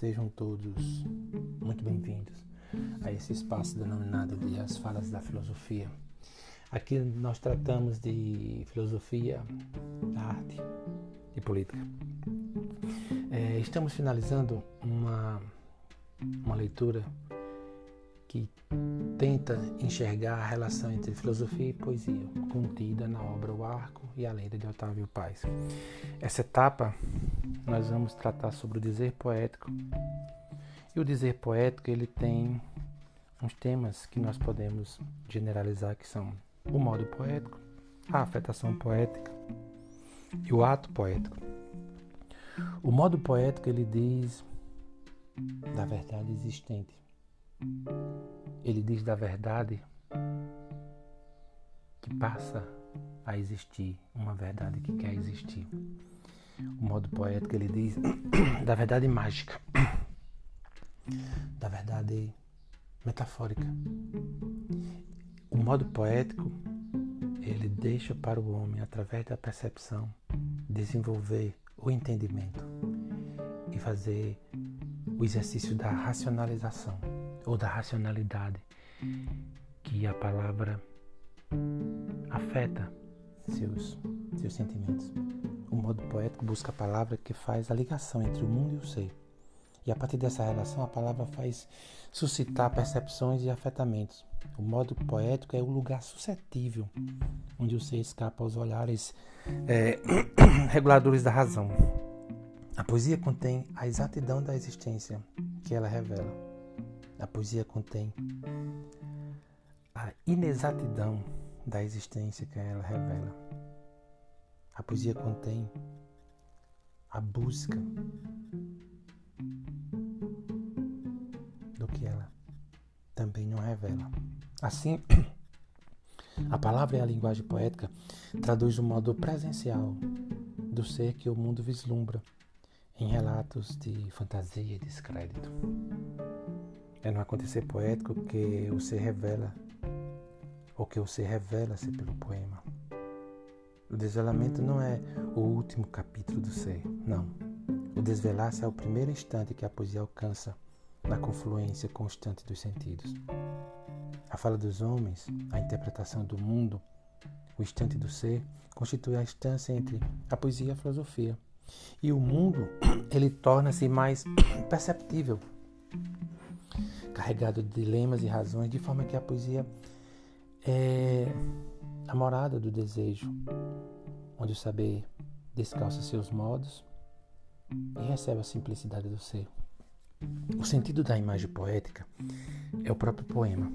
Sejam todos muito bem-vindos a esse espaço denominado de As Falas da Filosofia. Aqui nós tratamos de filosofia, arte e política. É, estamos finalizando uma, uma leitura que tenta enxergar a relação entre filosofia e poesia, contida na obra O Arco e a Lenda de Otávio Paz. Essa etapa nós vamos tratar sobre o dizer poético. E o dizer poético ele tem uns temas que nós podemos generalizar que são o modo poético, a afetação poética e o ato poético. O modo poético ele diz da verdade existente ele diz da verdade que passa a existir, uma verdade que quer existir. O modo poético ele diz da verdade mágica, da verdade metafórica. O modo poético ele deixa para o homem, através da percepção, desenvolver o entendimento e fazer o exercício da racionalização ou da racionalidade que a palavra afeta seus, seus sentimentos. O modo poético busca a palavra que faz a ligação entre o mundo e o ser. E a partir dessa relação, a palavra faz suscitar percepções e afetamentos. O modo poético é o lugar suscetível, onde o ser escapa aos olhares é, reguladores da razão. A poesia contém a exatidão da existência que ela revela. A poesia contém a inexatidão da existência que ela revela. A poesia contém a busca do que ela também não revela. Assim, a palavra e a linguagem poética traduz o modo presencial do ser que o mundo vislumbra em relatos de fantasia e descrédito. É no acontecer poético que o ser revela, ou que o ser revela-se pelo poema. O desvelamento não é o último capítulo do ser, não. O desvelar-se é o primeiro instante que a poesia alcança na confluência constante dos sentidos. A fala dos homens, a interpretação do mundo, o instante do ser, constitui a instância entre a poesia e a filosofia. E o mundo, ele torna-se mais perceptível carregado de dilemas e razões, de forma que a poesia é a morada do desejo, onde o saber descalça seus modos e recebe a simplicidade do ser. O sentido da imagem poética é o próprio poema.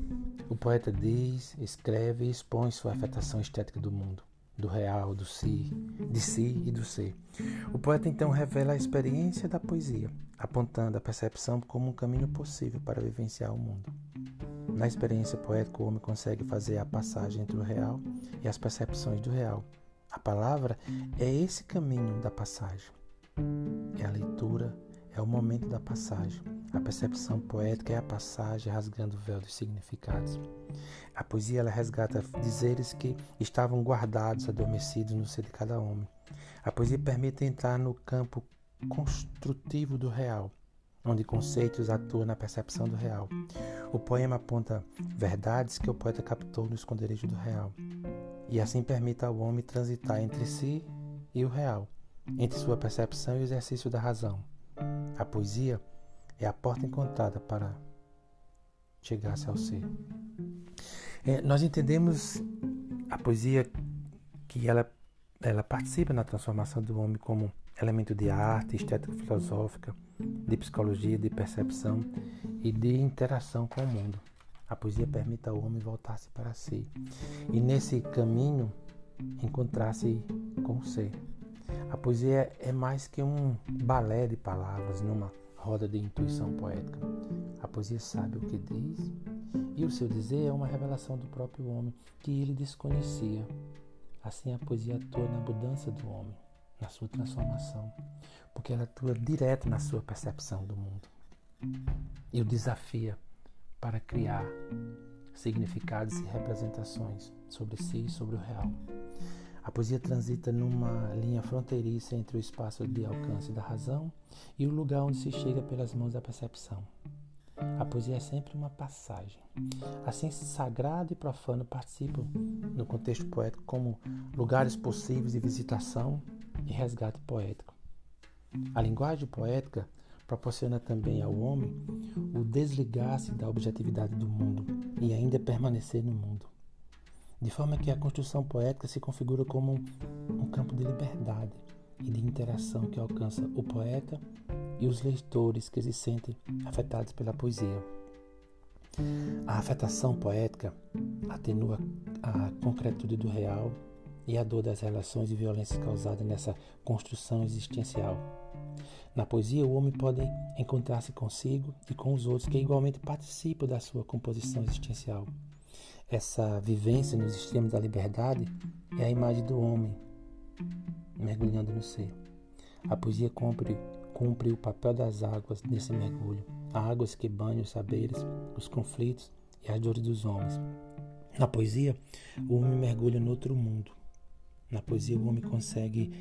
O poeta diz, escreve e expõe sua afetação estética do mundo do real, do si, de si e do ser. O poeta então revela a experiência da poesia, apontando a percepção como um caminho possível para vivenciar o mundo. Na experiência poética, o homem consegue fazer a passagem entre o real e as percepções do real. A palavra é esse caminho da passagem. É a leitura, é o momento da passagem. A percepção poética é a passagem rasgando o véu dos significados. A poesia ela resgata dizeres que estavam guardados, adormecidos no ser de cada homem. A poesia permite entrar no campo construtivo do real, onde conceitos atuam na percepção do real. O poema aponta verdades que o poeta captou no esconderijo do real, e assim permite ao homem transitar entre si e o real, entre sua percepção e o exercício da razão. A poesia é a porta encontrada para chegar-se ao ser. É, nós entendemos a poesia que ela, ela participa na transformação do homem como elemento de arte, estética filosófica, de psicologia, de percepção e de interação com o mundo. A poesia permite ao homem voltar-se para si e nesse caminho encontrar-se com o ser. A poesia é mais que um balé de palavras numa roda de intuição poética. A poesia sabe o que diz e o seu dizer é uma revelação do próprio homem que ele desconhecia. Assim, a poesia atua na mudança do homem, na sua transformação, porque ela atua direto na sua percepção do mundo e o desafia para criar significados e representações sobre si e sobre o real. A poesia transita numa linha fronteiriça entre o espaço de alcance da razão e o lugar onde se chega pelas mãos da percepção. A poesia é sempre uma passagem. Assim, sagrado e profano participam no contexto poético como lugares possíveis de visitação e resgate poético. A linguagem poética proporciona também ao homem o desligar-se da objetividade do mundo e ainda permanecer no mundo. De forma que a construção poética se configura como um campo de liberdade e de interação que alcança o poeta e os leitores que se sentem afetados pela poesia. A afetação poética atenua a concretude do real e a dor das relações de violência causadas nessa construção existencial. Na poesia, o homem pode encontrar-se consigo e com os outros que igualmente participam da sua composição existencial. Essa vivência nos extremos da liberdade é a imagem do homem mergulhando no ser. A poesia cumpre, cumpre o papel das águas nesse mergulho, águas que banham os saberes, os conflitos e as dores dos homens. Na poesia, o homem mergulha no outro mundo. Na poesia, o homem consegue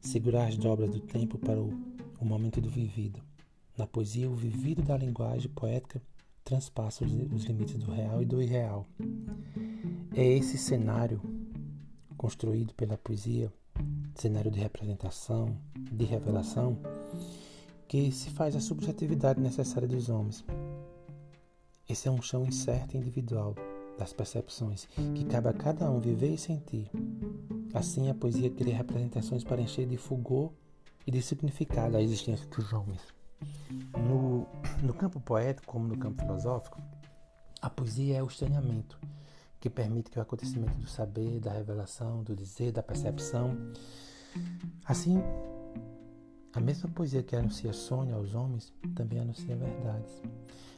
segurar as dobras do tempo para o, o momento do vivido. Na poesia, o vivido da linguagem poética transpassa os, os limites do real e do irreal. É esse cenário construído pela poesia, cenário de representação, de revelação, que se faz a subjetividade necessária dos homens. Esse é um chão incerto e individual das percepções, que cabe a cada um viver e sentir. Assim, a poesia cria representações para encher de fulgor e de significado a existência dos homens. No, no campo poético, como no campo filosófico, a poesia é o estranhamento, que permite que o acontecimento do saber, da revelação, do dizer, da percepção. Assim, a mesma poesia que anuncia sonho aos homens também anuncia verdades.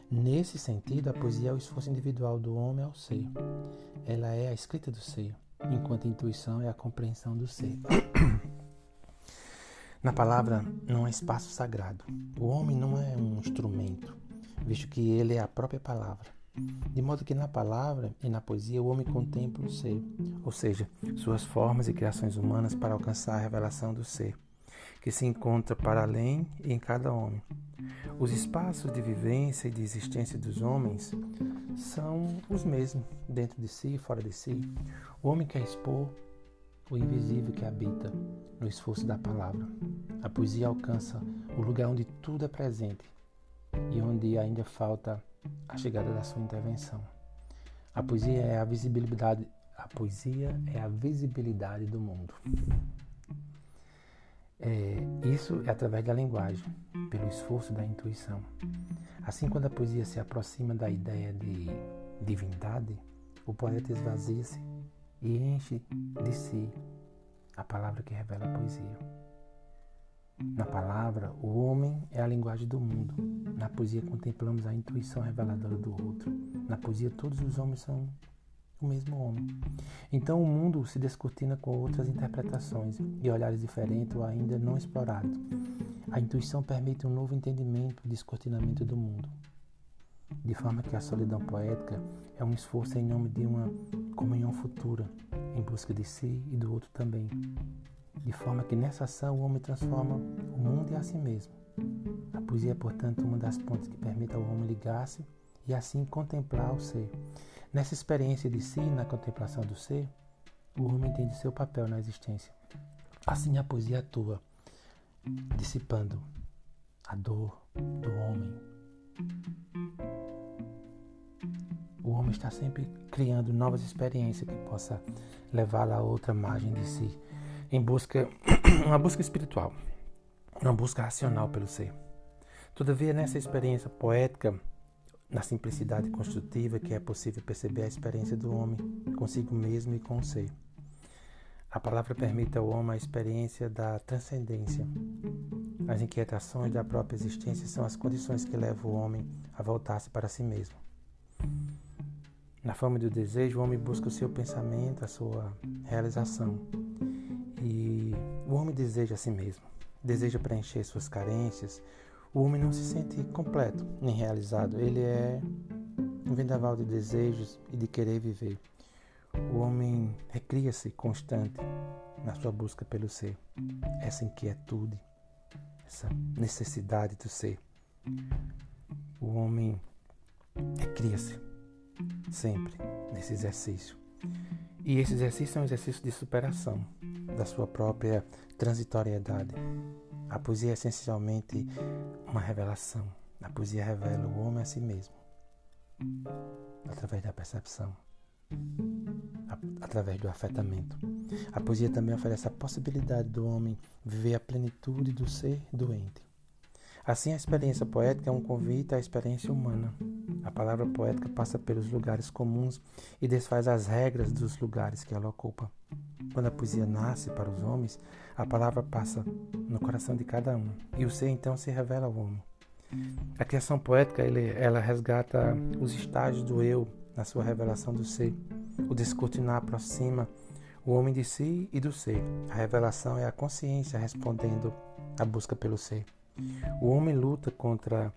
Nesse sentido, a poesia é o esforço individual do homem ao ser. Ela é a escrita do ser, enquanto a intuição é a compreensão do ser. Na palavra não há espaço sagrado. O homem não é um instrumento, visto que ele é a própria palavra. De modo que na palavra e na poesia o homem contempla o ser, ou seja, suas formas e criações humanas para alcançar a revelação do ser, que se encontra para além e em cada homem. Os espaços de vivência e de existência dos homens são os mesmos, dentro de si e fora de si. O homem quer expor o invisível que habita no esforço da palavra. A poesia alcança o lugar onde tudo é presente e onde ainda falta a chegada da sua intervenção. A poesia é a visibilidade, a poesia é a visibilidade do mundo. É, isso é através da linguagem, pelo esforço da intuição. Assim, quando a poesia se aproxima da ideia de divindade, o poeta esvazia-se e enche de si a palavra que revela a poesia. Na palavra, o homem é a linguagem do mundo. Na poesia, contemplamos a intuição reveladora do outro. Na poesia, todos os homens são o mesmo homem. Então, o mundo se descortina com outras interpretações e olhares diferentes ou ainda não explorados. A intuição permite um novo entendimento e descortinamento do mundo. De forma que a solidão poética é um esforço em nome de uma comunhão futura, em busca de si e do outro também de forma que nessa ação o homem transforma o mundo e a si mesmo. A poesia é, portanto, uma das pontes que permite ao homem ligar-se e assim contemplar o ser. Nessa experiência de si, na contemplação do ser, o homem entende seu papel na existência. Assim a poesia atua, dissipando a dor do homem. O homem está sempre criando novas experiências que possa levá-lo a outra margem de si, em busca uma busca espiritual, uma busca racional pelo ser. Todavia, nessa experiência poética, na simplicidade construtiva que é possível perceber a experiência do homem consigo mesmo e com o ser. A palavra permite ao homem a experiência da transcendência. As inquietações da própria existência são as condições que levam o homem a voltar-se para si mesmo. Na forma do desejo, o homem busca o seu pensamento, a sua realização. E o homem deseja a si mesmo, deseja preencher suas carências. O homem não se sente completo nem realizado, ele é um vendaval de desejos e de querer viver. O homem recria-se constante na sua busca pelo ser, essa inquietude, essa necessidade do ser. O homem cria-se sempre nesse exercício. E esse exercício é um exercício de superação da sua própria transitoriedade. A poesia é essencialmente uma revelação. A poesia revela o homem a si mesmo, através da percepção, através do afetamento. A poesia também oferece a possibilidade do homem viver a plenitude do ser doente. Assim, a experiência poética é um convite à experiência humana. A palavra poética passa pelos lugares comuns e desfaz as regras dos lugares que ela ocupa. Quando a poesia nasce para os homens, a palavra passa no coração de cada um e o ser então se revela ao homem. A criação poética ela resgata os estágios do eu na sua revelação do ser. O descortinar aproxima o homem de si e do ser. A revelação é a consciência respondendo à busca pelo ser. O homem luta contra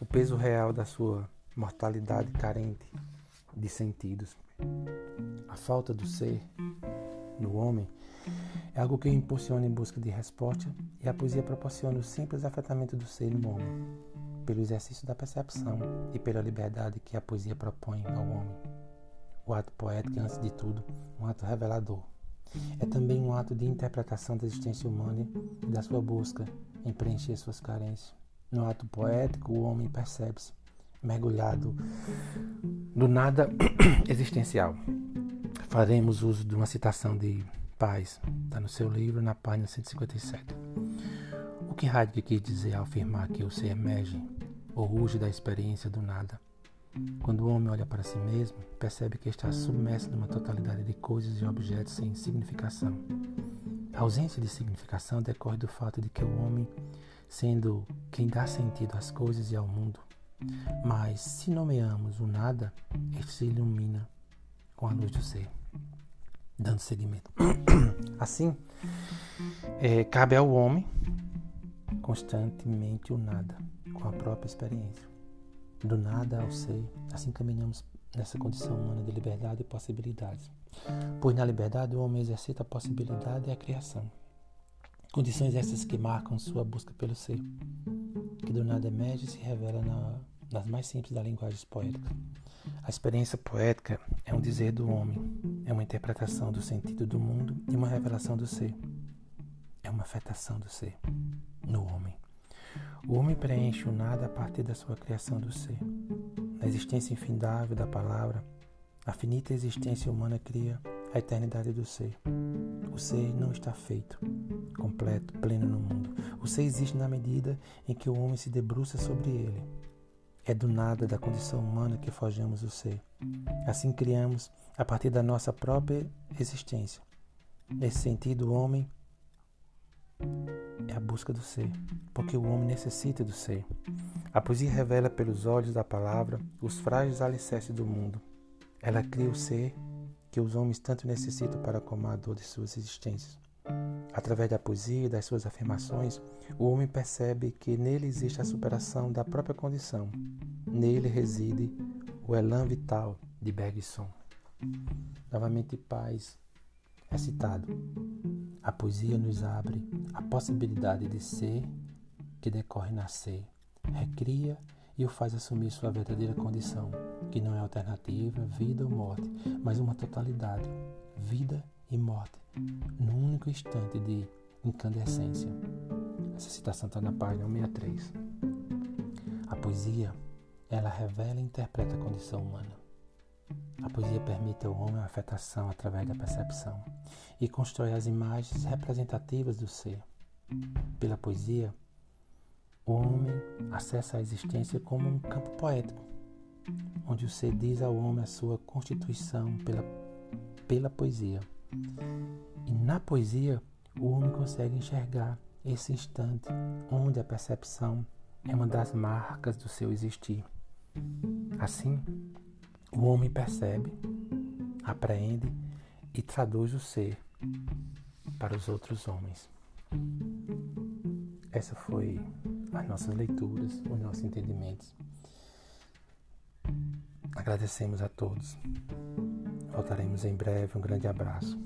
o peso real da sua mortalidade carente de sentidos. A falta do ser no homem é algo que o impulsiona em busca de resposta e a poesia proporciona o simples afetamento do ser no homem, pelo exercício da percepção e pela liberdade que a poesia propõe ao homem. O ato poético é, antes de tudo, um ato revelador. É também um ato de interpretação da existência humana e da sua busca em preencher suas carências. No ato poético, o homem percebe-se mergulhado do nada existencial. Faremos uso de uma citação de Paz, está no seu livro, na página 157. O que Heidegger quis dizer ao afirmar que o ser emerge ou ruge da experiência do nada? Quando o homem olha para si mesmo, percebe que está submerso numa totalidade de coisas e objetos sem significação. A ausência de significação decorre do fato de que o homem, sendo quem dá sentido às coisas e ao mundo, mas se nomeamos o nada, este se ilumina com a luz do ser, dando seguimento. Assim, é, cabe ao homem constantemente o nada, com a própria experiência. Do nada ao ser, assim caminhamos nessa condição humana de liberdade e possibilidades. Pois na liberdade o homem exercita a possibilidade e a criação. Condições essas que marcam sua busca pelo ser, que do nada emerge e se revela na, nas mais simples das linguagens poéticas. A experiência poética é um dizer do homem, é uma interpretação do sentido do mundo e uma revelação do ser. É uma afetação do ser. O homem preenche o nada a partir da sua criação do ser. Na existência infindável da palavra, a finita existência humana cria a eternidade do ser. O ser não está feito, completo, pleno no mundo. O ser existe na medida em que o homem se debruça sobre ele. É do nada da condição humana que forjamos o ser. Assim criamos a partir da nossa própria existência. Nesse sentido, o homem é a busca do ser, porque o homem necessita do ser. A poesia revela pelos olhos da palavra os frágeis alicerces do mundo. Ela cria o ser que os homens tanto necessitam para acalmar a dor de suas existências. Através da poesia e das suas afirmações, o homem percebe que nele existe a superação da própria condição. Nele reside o elan vital de Bergson. Novamente, paz é citado. A poesia nos abre a possibilidade de ser que decorre nascer, recria e o faz assumir sua verdadeira condição, que não é alternativa, vida ou morte, mas uma totalidade, vida e morte, num único instante de incandescência. Essa citação está na página 163. A poesia, ela revela e interpreta a condição humana. A poesia permite ao homem a afetação através da percepção e constrói as imagens representativas do ser. Pela poesia, o homem acessa a existência como um campo poético, onde o ser diz ao homem a sua constituição pela, pela poesia. E na poesia, o homem consegue enxergar esse instante onde a percepção é uma das marcas do seu existir. Assim, o homem percebe, apreende e traduz o ser para os outros homens. Essa foi as nossas leituras, os nossos entendimentos. Agradecemos a todos. Voltaremos em breve. Um grande abraço.